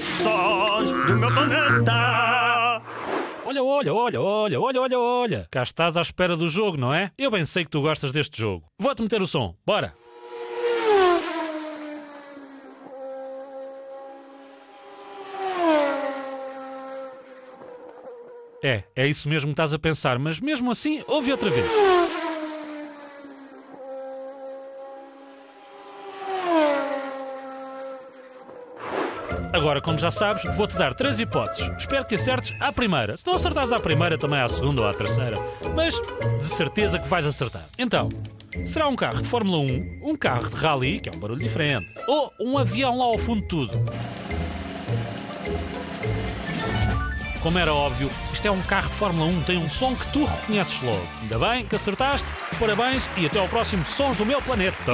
Sons do meu planeta. Olha, olha, olha, olha, olha, olha, olha. Cá estás à espera do jogo, não é? Eu bem sei que tu gostas deste jogo. Vou-te meter o som. Bora. É, é isso mesmo que estás a pensar, mas mesmo assim, ouve outra vez. Agora, como já sabes, vou-te dar três hipóteses. Espero que acertes à primeira. Se não acertares à primeira, também à segunda ou à terceira. Mas de certeza que vais acertar. Então, será um carro de Fórmula 1, um carro de rally, que é um barulho diferente, ou um avião lá ao fundo de tudo? Como era óbvio, isto é um carro de Fórmula 1, tem um som que tu reconheces logo. Ainda bem que acertaste, parabéns e até ao próximo Sons do Meu Planeta.